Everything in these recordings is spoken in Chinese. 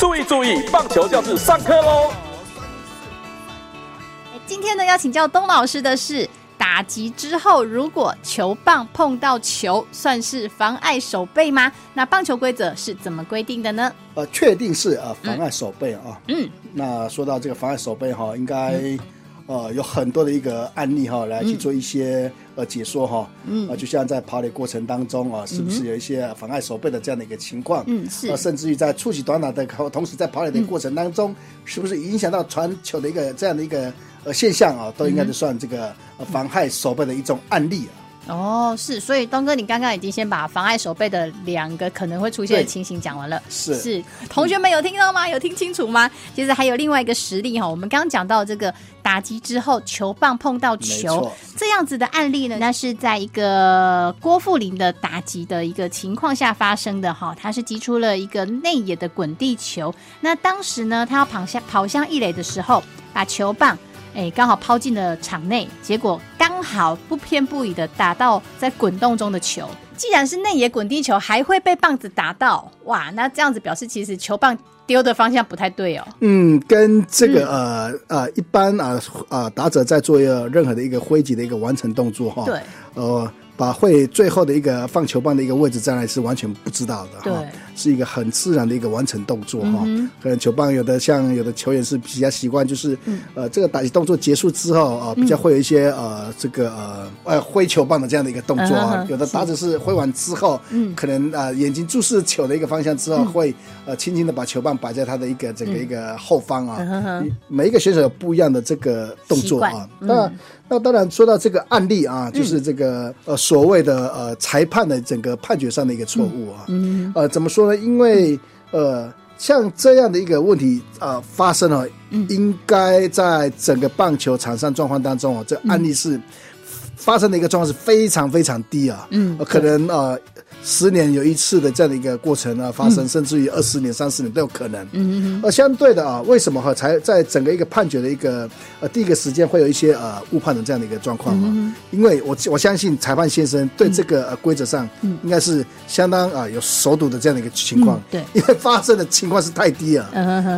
注意注意，棒球教室上课喽！今天呢，要请教东老师的是，打击之后如果球棒碰到球，算是妨碍手背吗？那棒球规则是怎么规定的呢？呃，确定是呃妨碍手背啊。嗯，那说到这个妨碍手背哈，应该。呃，有很多的一个案例哈，来去做一些呃解说哈。嗯。啊，就像在跑垒过程当中啊，是不是有一些妨碍手背的这样的一个情况？嗯，是。甚至于在触及短打的同时，在跑垒的过程当中，是不是影响到传球的一个这样的一个呃现象啊？都应该是算这个妨害手背的一种案例啊。哦，是，所以东哥，你刚刚已经先把妨碍手背的两个可能会出现的情形讲完了。是是，同学们有听到吗？有听清楚吗？其实还有另外一个实例哈，我们刚刚讲到这个打击之后球棒碰到球这样子的案例呢，那是在一个郭富林的打击的一个情况下发生的哈，他是击出了一个内野的滚地球，那当时呢，他要跑向跑向一垒的时候，把球棒。哎，刚好抛进了场内，结果刚好不偏不倚的打到在滚动中的球。既然是内野滚地球，还会被棒子打到，哇！那这样子表示其实球棒丢的方向不太对哦。嗯，跟这个呃呃，一般啊啊打者在做一个任何的一个挥击的一个完成动作哈。对。呃。把会最后的一个放球棒的一个位置在哪里是完全不知道的哈，是一个很自然的一个完成动作哈。可能球棒有的像有的球员是比较习惯，就是呃这个打击动作结束之后啊，比较会有一些呃这个呃呃挥球棒的这样的一个动作啊。有的打者是挥完之后，可能啊眼睛注视球的一个方向之后，会呃轻轻的把球棒摆在他的一个整个一个后方啊。每一个选手有不一样的这个动作啊。那那当然说到这个案例啊，就是这个呃。所谓的呃裁判的整个判决上的一个错误啊，呃怎么说呢？因为呃像这样的一个问题呃发生了，应该在整个棒球场上状况当中啊，这案例是发生的一个状况是非常非常低啊，嗯，可能呃。十年有一次的这样的一个过程啊发生，甚至于二十年、三十年都有可能。嗯嗯而相对的啊，为什么哈才在整个一个判决的一个呃第一个时间会有一些呃误判的这样的一个状况啊？因为我我相信裁判先生对这个呃规则上应该是相当啊有熟读的这样的一个情况。对。因为发生的情况是太低了，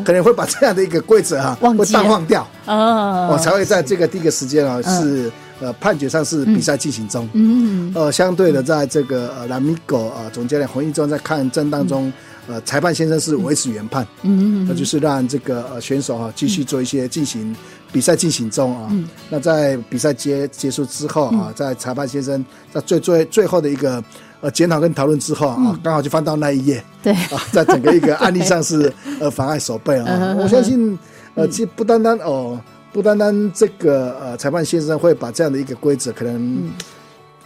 可能会把这样的一个规则哈会淡忘掉。哦。我才会在这个第一个时间啊是。呃，判决上是比赛进行中。嗯，呃，相对的，在这个呃，蓝米狗啊总教练洪一中在看证当中，呃，裁判先生是维持原判。嗯，那就是让这个呃选手啊继续做一些进行比赛进行中啊。那在比赛结结束之后啊，在裁判先生在最最最后的一个呃检讨跟讨论之后啊，刚好就翻到那一页。对啊，在整个一个案例上是 呃妨碍手背啊。我相信呃，其实不单单哦。不单单这个呃，裁判先生会把这样的一个规则，可能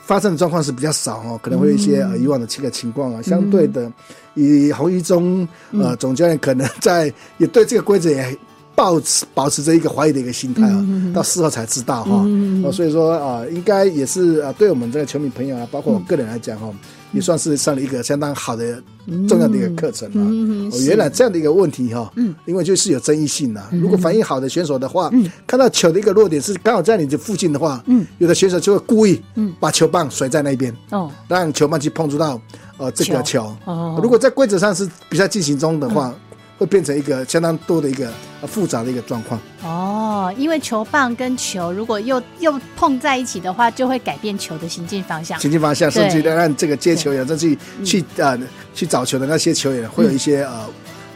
发生的状况是比较少哦，可能会有一些呃以往的这个情况啊。相对的，以洪一中呃总教练可能在也对这个规则也保持保持着一个怀疑的一个心态啊，到事后才知道哈。所以说啊，应该也是啊，对我们这个球迷朋友啊，包括我个人来讲哈。也算是上了一个相当好的、重要的一个课程了。哦，原来这样的一个问题哈，嗯，因为就是有争议性的。如果反应好的选手的话，嗯，看到球的一个弱点是刚好在你的附近的话，嗯，有的选手就会故意，嗯，把球棒甩在那边，哦，让球棒去碰触到，呃，这个球。哦，如果在规则上是比赛进行中的话。会变成一个相当多的一个复杂的一个状况哦，因为球棒跟球如果又又碰在一起的话，就会改变球的行进方向。行进方向，甚至让这个接球员再去去呃去找球的那些球员会有一些呃。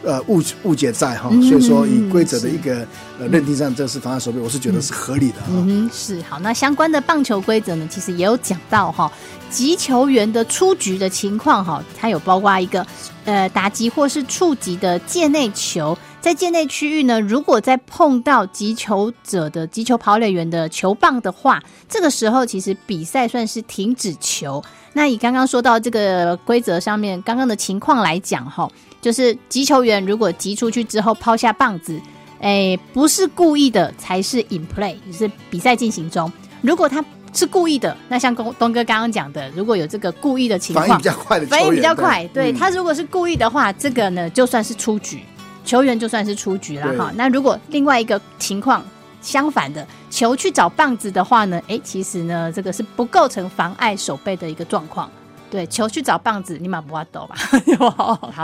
呃，误误解在哈，所以说以规则的一个呃认定上，这是妨碍手背，我是觉得是合理的嗯，是好。那相关的棒球规则呢，其实也有讲到哈，击球员的出局的情况哈，它有包括一个呃打击或是触及的界内球，在界内区域呢，如果在碰到击球者的击球跑垒员的球棒的话，这个时候其实比赛算是停止球。那以刚刚说到这个规则上面刚刚的情况来讲哈。就是击球员如果击出去之后抛下棒子，哎，不是故意的才是 in play，就是比赛进行中。如果他是故意的，那像东东哥刚刚讲的，如果有这个故意的情况，反应比较快的，反应比较快，对他如果是故意的话，这个呢就算是出局，球员就算是出局了哈。那如果另外一个情况相反的，球去找棒子的话呢，哎，其实呢这个是不构成妨碍守备的一个状况。对，球去找棒子，你马不要抖 吧？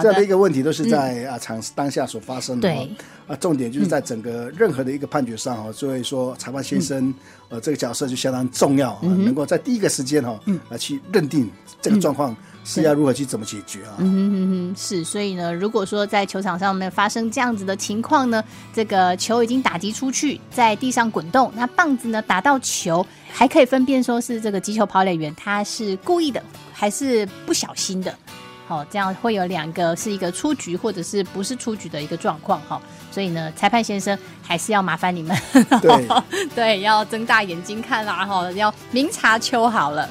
这样的一个问题都是在啊场当下所发生的。对啊，重点就是在整个任何的一个判决上哈，所以说裁判先生呃这个角色就相当重要，能够在第一个时间哈来去认定这个状况。是要如何去怎么解决啊？嗯哼哼哼，是，所以呢，如果说在球场上面发生这样子的情况呢，这个球已经打击出去，在地上滚动，那棒子呢打到球，还可以分辨说是这个击球跑垒员他是故意的还是不小心的，好，这样会有两个是一个出局或者是不是出局的一个状况哈，所以呢，裁判先生还是要麻烦你们，对 对，要睁大眼睛看啦，哈，要明察秋毫了。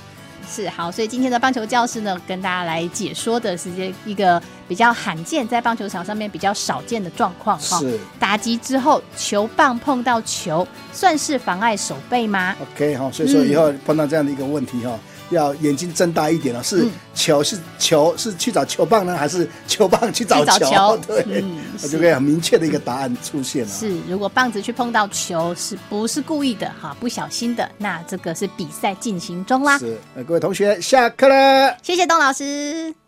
是好，所以今天的棒球教室呢，跟大家来解说的是这一个比较罕见，在棒球场上面比较少见的状况哈。是打击之后，球棒碰到球，算是妨碍手背吗？OK 哈，所以说以后碰到这样的一个问题哈。要眼睛睁大一点了，是球是球是去找球棒呢，还是球棒去找球？对，我就可以很明确的一个答案出现了。是，如果棒子去碰到球，是不是故意的？哈，不小心的，那这个是比赛进行中啦。是，各位同学下课了，谢谢董老师。